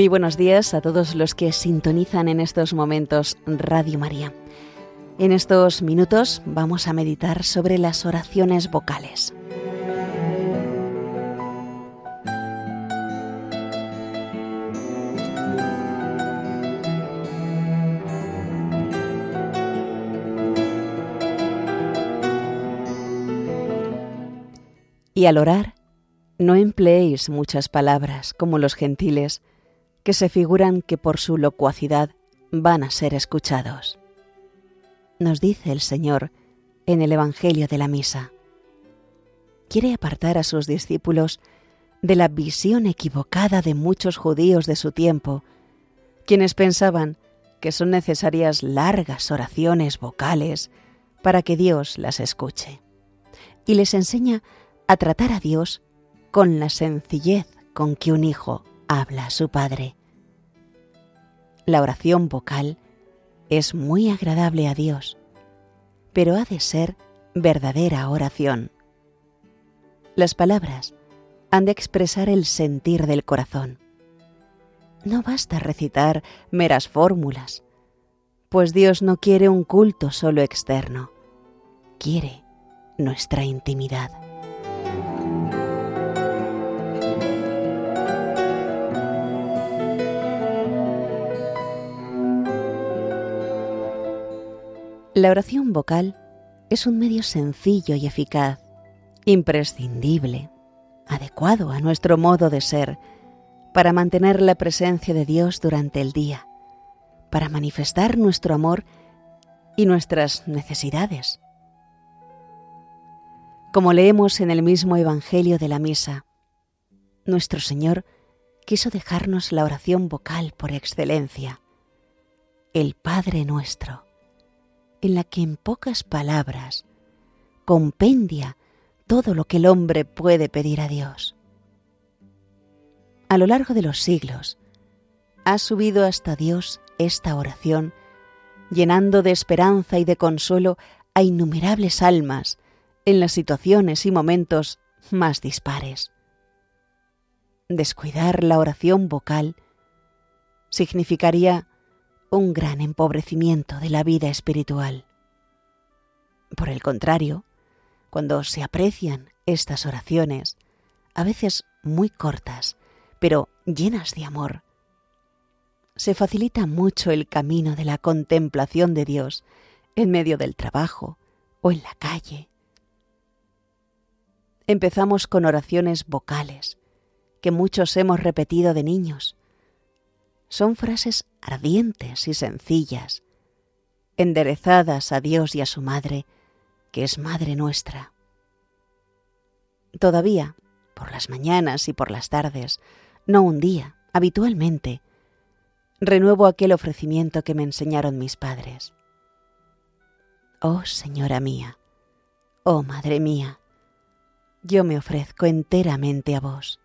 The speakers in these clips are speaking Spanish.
Muy buenos días a todos los que sintonizan en estos momentos Radio María. En estos minutos vamos a meditar sobre las oraciones vocales. Y al orar, no empleéis muchas palabras como los gentiles, que se figuran que por su locuacidad van a ser escuchados. Nos dice el Señor en el Evangelio de la Misa. Quiere apartar a sus discípulos de la visión equivocada de muchos judíos de su tiempo, quienes pensaban que son necesarias largas oraciones vocales para que Dios las escuche. Y les enseña a tratar a Dios con la sencillez con que un hijo habla su padre. La oración vocal es muy agradable a Dios, pero ha de ser verdadera oración. Las palabras han de expresar el sentir del corazón. No basta recitar meras fórmulas, pues Dios no quiere un culto solo externo, quiere nuestra intimidad. La oración vocal es un medio sencillo y eficaz, imprescindible, adecuado a nuestro modo de ser, para mantener la presencia de Dios durante el día, para manifestar nuestro amor y nuestras necesidades. Como leemos en el mismo Evangelio de la Misa, nuestro Señor quiso dejarnos la oración vocal por excelencia, el Padre nuestro en la que en pocas palabras compendia todo lo que el hombre puede pedir a Dios. A lo largo de los siglos, ha subido hasta Dios esta oración, llenando de esperanza y de consuelo a innumerables almas en las situaciones y momentos más dispares. Descuidar la oración vocal significaría un gran empobrecimiento de la vida espiritual. Por el contrario, cuando se aprecian estas oraciones, a veces muy cortas, pero llenas de amor, se facilita mucho el camino de la contemplación de Dios en medio del trabajo o en la calle. Empezamos con oraciones vocales, que muchos hemos repetido de niños, son frases ardientes y sencillas, enderezadas a Dios y a su Madre, que es Madre nuestra. Todavía, por las mañanas y por las tardes, no un día, habitualmente, renuevo aquel ofrecimiento que me enseñaron mis padres. Oh Señora mía, oh Madre mía, yo me ofrezco enteramente a vos,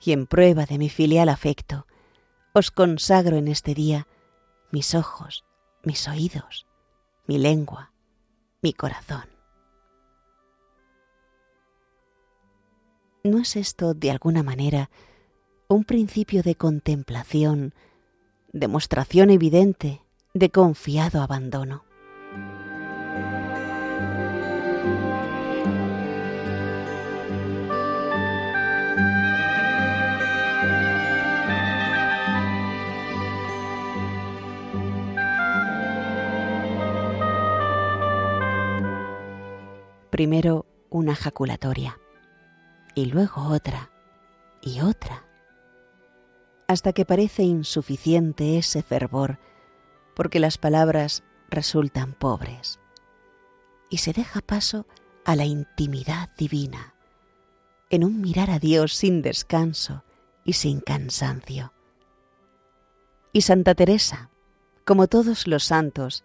y en prueba de mi filial afecto, os consagro en este día mis ojos, mis oídos, mi lengua, mi corazón. ¿No es esto, de alguna manera, un principio de contemplación, demostración evidente de confiado abandono? Primero una jaculatoria, y luego otra, y otra, hasta que parece insuficiente ese fervor, porque las palabras resultan pobres, y se deja paso a la intimidad divina, en un mirar a Dios sin descanso y sin cansancio. Y Santa Teresa, como todos los santos,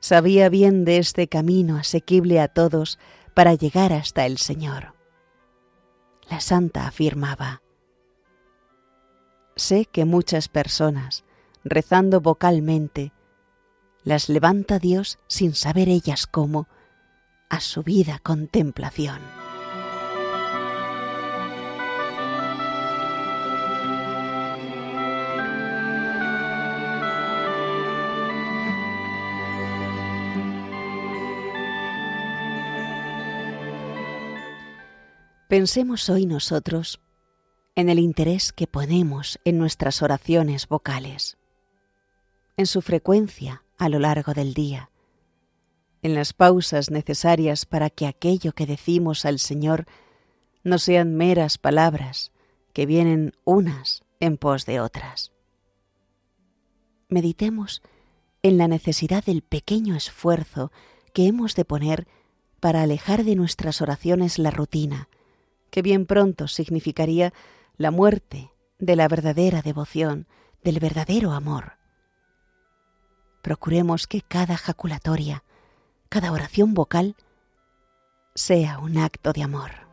sabía bien de este camino asequible a todos para llegar hasta el Señor. La santa afirmaba, Sé que muchas personas, rezando vocalmente, las levanta Dios sin saber ellas cómo, a su vida contemplación. Pensemos hoy nosotros en el interés que ponemos en nuestras oraciones vocales, en su frecuencia a lo largo del día, en las pausas necesarias para que aquello que decimos al Señor no sean meras palabras que vienen unas en pos de otras. Meditemos en la necesidad del pequeño esfuerzo que hemos de poner para alejar de nuestras oraciones la rutina, que bien pronto significaría la muerte de la verdadera devoción, del verdadero amor. Procuremos que cada jaculatoria, cada oración vocal, sea un acto de amor.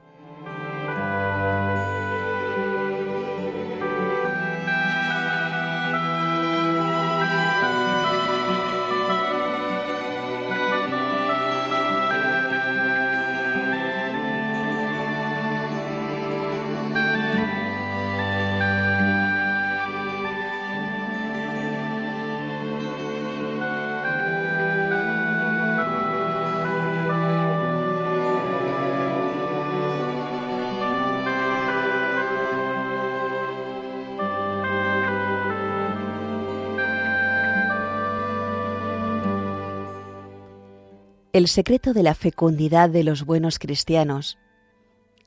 El secreto de la fecundidad de los buenos cristianos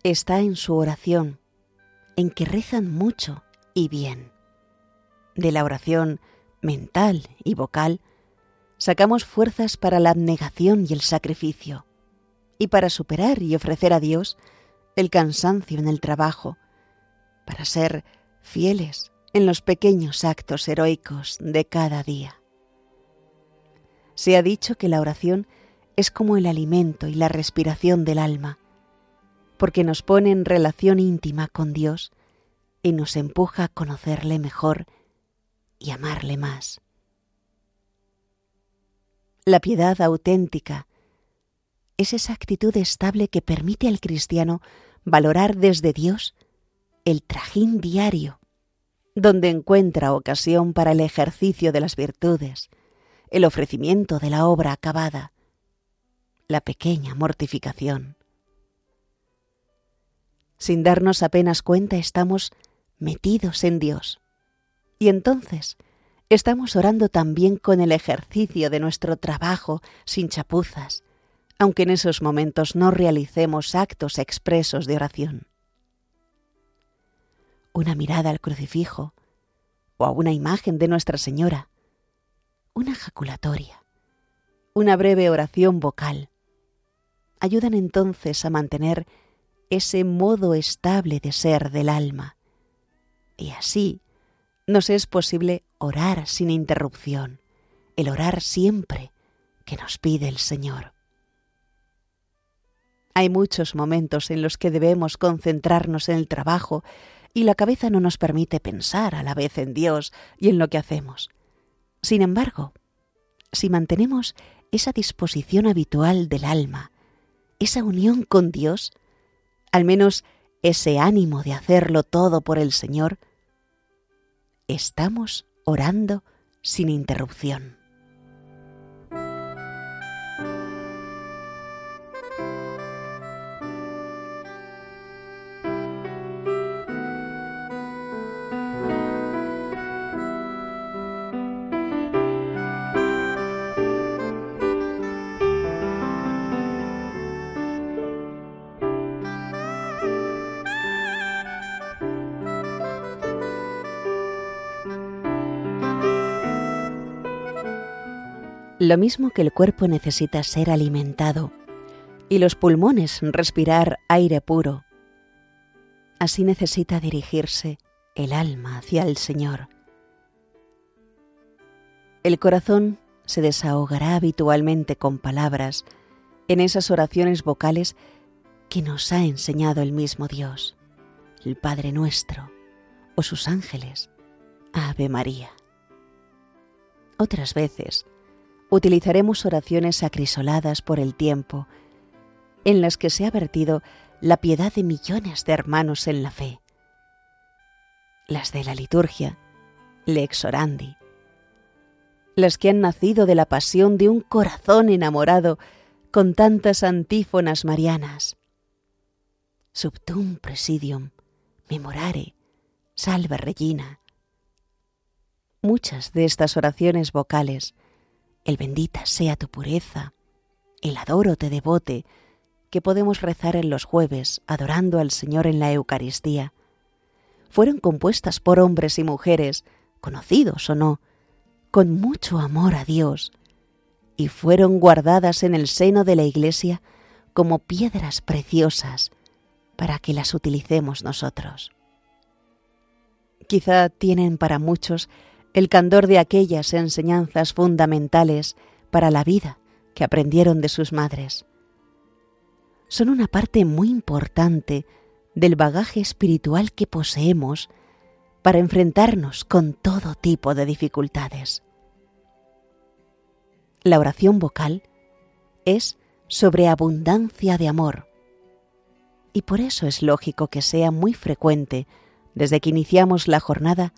está en su oración, en que rezan mucho y bien. De la oración mental y vocal sacamos fuerzas para la abnegación y el sacrificio, y para superar y ofrecer a Dios el cansancio en el trabajo, para ser fieles en los pequeños actos heroicos de cada día. Se ha dicho que la oración es como el alimento y la respiración del alma, porque nos pone en relación íntima con Dios y nos empuja a conocerle mejor y amarle más. La piedad auténtica es esa actitud estable que permite al cristiano valorar desde Dios el trajín diario, donde encuentra ocasión para el ejercicio de las virtudes, el ofrecimiento de la obra acabada, la pequeña mortificación. Sin darnos apenas cuenta estamos metidos en Dios. Y entonces estamos orando también con el ejercicio de nuestro trabajo sin chapuzas, aunque en esos momentos no realicemos actos expresos de oración. Una mirada al crucifijo o a una imagen de Nuestra Señora, una jaculatoria, una breve oración vocal, ayudan entonces a mantener ese modo estable de ser del alma. Y así nos es posible orar sin interrupción, el orar siempre que nos pide el Señor. Hay muchos momentos en los que debemos concentrarnos en el trabajo y la cabeza no nos permite pensar a la vez en Dios y en lo que hacemos. Sin embargo, si mantenemos esa disposición habitual del alma, esa unión con Dios, al menos ese ánimo de hacerlo todo por el Señor, estamos orando sin interrupción. Lo mismo que el cuerpo necesita ser alimentado y los pulmones respirar aire puro, así necesita dirigirse el alma hacia el Señor. El corazón se desahogará habitualmente con palabras en esas oraciones vocales que nos ha enseñado el mismo Dios, el Padre nuestro o sus ángeles, Ave María. Otras veces, utilizaremos oraciones acrisoladas por el tiempo, en las que se ha vertido la piedad de millones de hermanos en la fe. Las de la liturgia, lex orandi, las que han nacido de la pasión de un corazón enamorado con tantas antífonas marianas. subtum presidium, memorare, salve regina. Muchas de estas oraciones vocales, el bendita sea tu pureza, el adoro te devote, que podemos rezar en los jueves adorando al Señor en la Eucaristía, fueron compuestas por hombres y mujeres, conocidos o no, con mucho amor a Dios, y fueron guardadas en el seno de la Iglesia como piedras preciosas para que las utilicemos nosotros. Quizá tienen para muchos el candor de aquellas enseñanzas fundamentales para la vida que aprendieron de sus madres. Son una parte muy importante del bagaje espiritual que poseemos para enfrentarnos con todo tipo de dificultades. La oración vocal es sobreabundancia de amor, y por eso es lógico que sea muy frecuente desde que iniciamos la jornada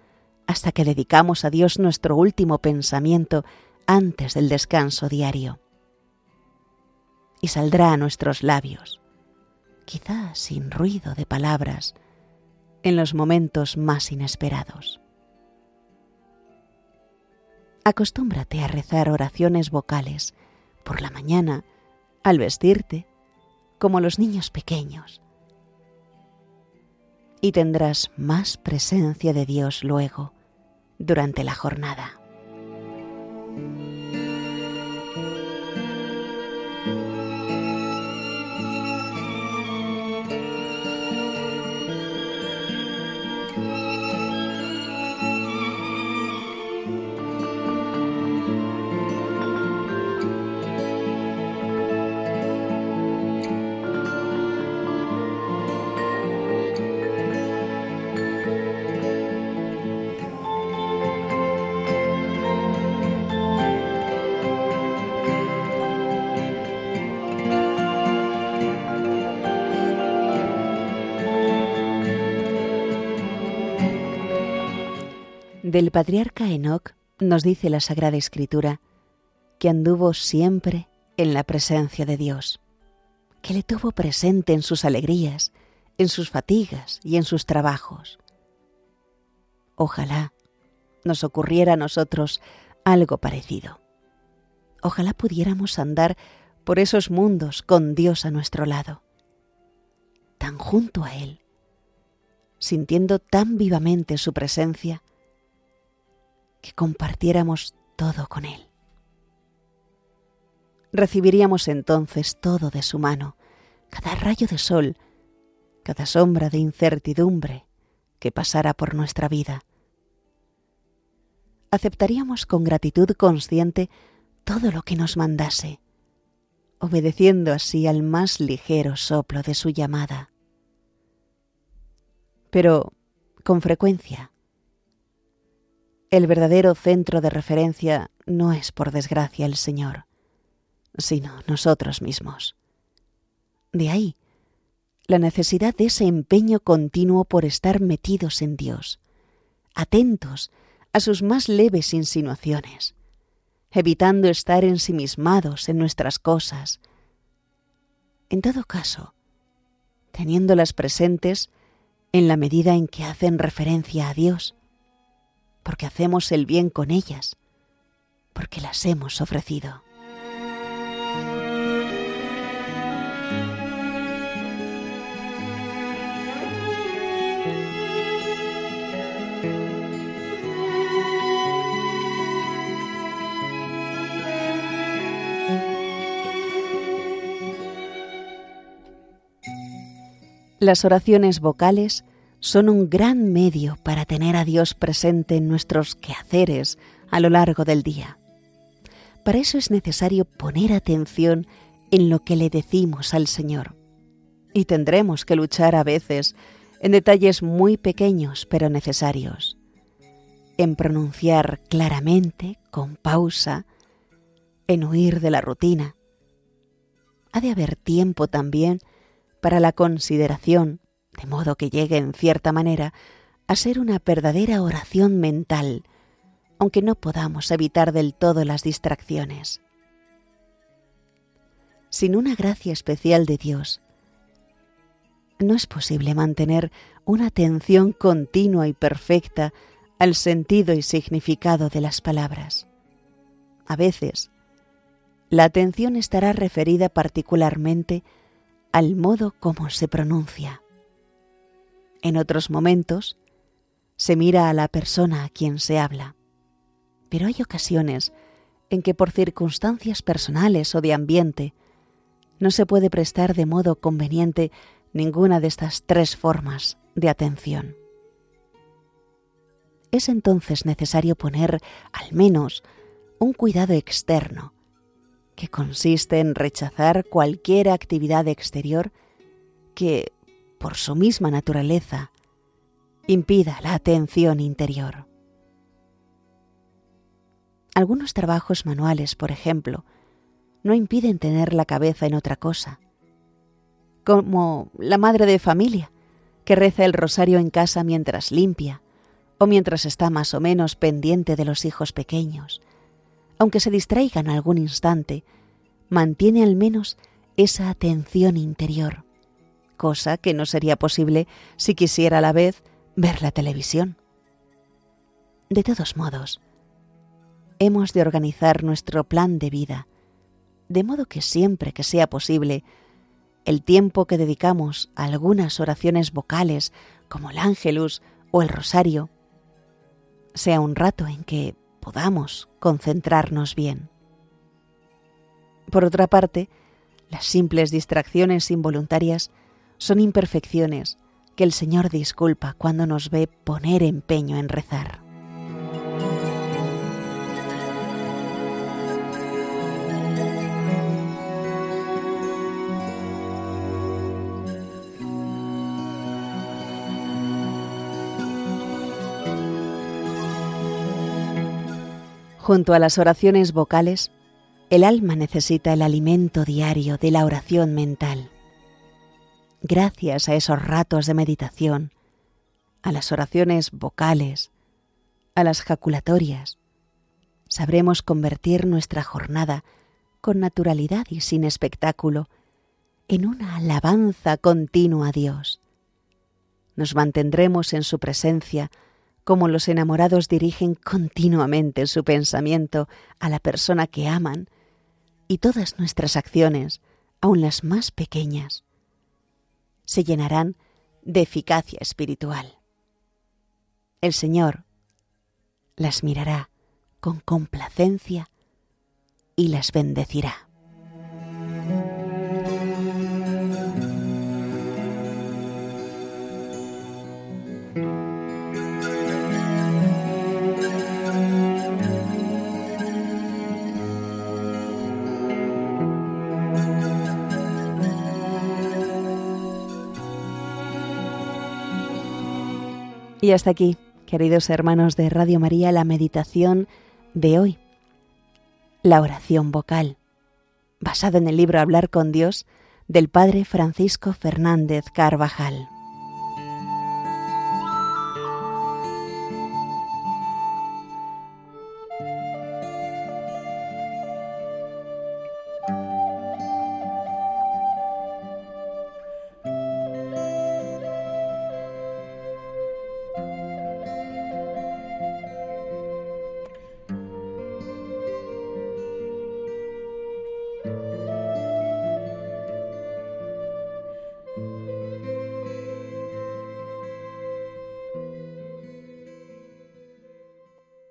hasta que dedicamos a Dios nuestro último pensamiento antes del descanso diario. Y saldrá a nuestros labios, quizá sin ruido de palabras, en los momentos más inesperados. Acostúmbrate a rezar oraciones vocales por la mañana, al vestirte, como los niños pequeños, y tendrás más presencia de Dios luego, durante la jornada. Del patriarca Enoc nos dice la Sagrada Escritura que anduvo siempre en la presencia de Dios, que le tuvo presente en sus alegrías, en sus fatigas y en sus trabajos. Ojalá nos ocurriera a nosotros algo parecido. Ojalá pudiéramos andar por esos mundos con Dios a nuestro lado, tan junto a Él, sintiendo tan vivamente su presencia, compartiéramos todo con Él. Recibiríamos entonces todo de su mano, cada rayo de sol, cada sombra de incertidumbre que pasara por nuestra vida. Aceptaríamos con gratitud consciente todo lo que nos mandase, obedeciendo así al más ligero soplo de su llamada. Pero, con frecuencia, el verdadero centro de referencia no es, por desgracia, el Señor, sino nosotros mismos. De ahí la necesidad de ese empeño continuo por estar metidos en Dios, atentos a sus más leves insinuaciones, evitando estar ensimismados en nuestras cosas. En todo caso, teniéndolas presentes en la medida en que hacen referencia a Dios, porque hacemos el bien con ellas, porque las hemos ofrecido. Las oraciones vocales son un gran medio para tener a Dios presente en nuestros quehaceres a lo largo del día. Para eso es necesario poner atención en lo que le decimos al Señor. Y tendremos que luchar a veces en detalles muy pequeños pero necesarios, en pronunciar claramente, con pausa, en huir de la rutina. Ha de haber tiempo también para la consideración de modo que llegue en cierta manera a ser una verdadera oración mental, aunque no podamos evitar del todo las distracciones. Sin una gracia especial de Dios, no es posible mantener una atención continua y perfecta al sentido y significado de las palabras. A veces, la atención estará referida particularmente al modo como se pronuncia. En otros momentos, se mira a la persona a quien se habla. Pero hay ocasiones en que por circunstancias personales o de ambiente no se puede prestar de modo conveniente ninguna de estas tres formas de atención. Es entonces necesario poner al menos un cuidado externo, que consiste en rechazar cualquier actividad exterior que, por su misma naturaleza, impida la atención interior. Algunos trabajos manuales, por ejemplo, no impiden tener la cabeza en otra cosa, como la madre de familia, que reza el rosario en casa mientras limpia, o mientras está más o menos pendiente de los hijos pequeños. Aunque se distraigan algún instante, mantiene al menos esa atención interior, cosa que no sería posible si quisiera a la vez ver la televisión. De todos modos, hemos de organizar nuestro plan de vida, de modo que siempre que sea posible, el tiempo que dedicamos a algunas oraciones vocales, como el ángelus o el rosario, sea un rato en que podamos concentrarnos bien. Por otra parte, las simples distracciones involuntarias son imperfecciones que el Señor disculpa cuando nos ve poner empeño en rezar. Junto a las oraciones vocales, el alma necesita el alimento diario de la oración mental gracias a esos ratos de meditación, a las oraciones vocales, a las jaculatorias, sabremos convertir nuestra jornada con naturalidad y sin espectáculo en una alabanza continua a Dios. Nos mantendremos en su presencia como los enamorados dirigen continuamente su pensamiento a la persona que aman y todas nuestras acciones, aun las más pequeñas, se llenarán de eficacia espiritual. El Señor las mirará con complacencia y las bendecirá. Y hasta aquí, queridos hermanos de Radio María, la meditación de hoy. La oración vocal, basada en el libro Hablar con Dios del Padre Francisco Fernández Carvajal.